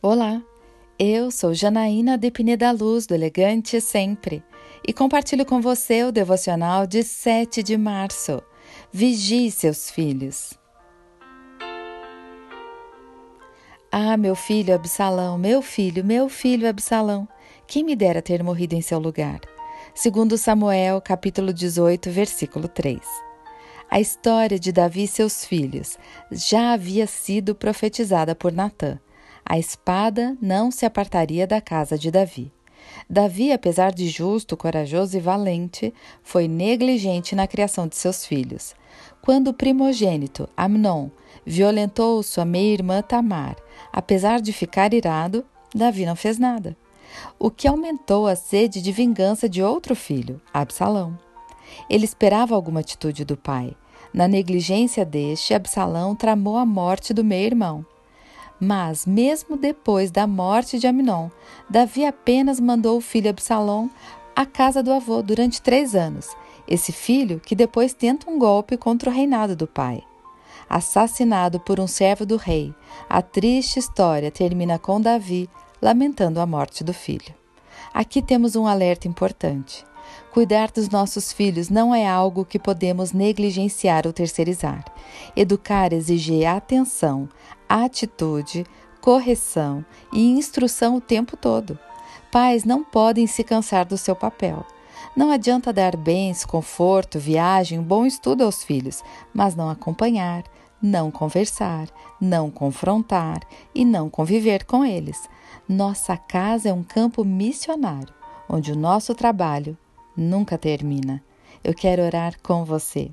Olá, eu sou Janaína Depine da Luz, do Elegante Sempre, e compartilho com você o devocional de 7 de março. Vigie seus filhos. Ah, meu filho Absalão, meu filho, meu filho Absalão, quem me dera ter morrido em seu lugar. Segundo Samuel, capítulo 18, versículo 3. A história de Davi e seus filhos já havia sido profetizada por Natã a espada não se apartaria da casa de Davi. Davi, apesar de justo, corajoso e valente, foi negligente na criação de seus filhos. Quando o primogênito, Amnon, violentou sua meia-irmã Tamar, apesar de ficar irado, Davi não fez nada, o que aumentou a sede de vingança de outro filho, Absalão. Ele esperava alguma atitude do pai. Na negligência deste, Absalão tramou a morte do meio-irmão. Mas, mesmo depois da morte de Aminon, Davi apenas mandou o filho Absalom à casa do avô durante três anos. Esse filho que depois tenta um golpe contra o reinado do pai. Assassinado por um servo do rei, a triste história termina com Davi lamentando a morte do filho. Aqui temos um alerta importante. Cuidar dos nossos filhos não é algo que podemos negligenciar ou terceirizar. Educar exige atenção, atitude, correção e instrução o tempo todo. Pais não podem se cansar do seu papel. Não adianta dar bens, conforto, viagem, bom estudo aos filhos, mas não acompanhar, não conversar, não confrontar e não conviver com eles. Nossa casa é um campo missionário, onde o nosso trabalho nunca termina. Eu quero orar com você.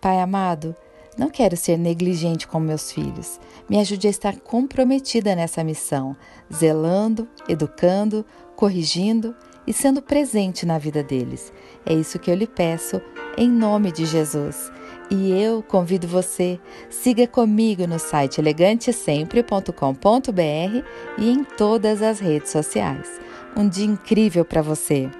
Pai amado, não quero ser negligente com meus filhos. Me ajude a estar comprometida nessa missão, zelando, educando, corrigindo e sendo presente na vida deles. É isso que eu lhe peço, em nome de Jesus. E eu convido você, siga comigo no site elegantesempre.com.br e em todas as redes sociais. Um dia incrível para você!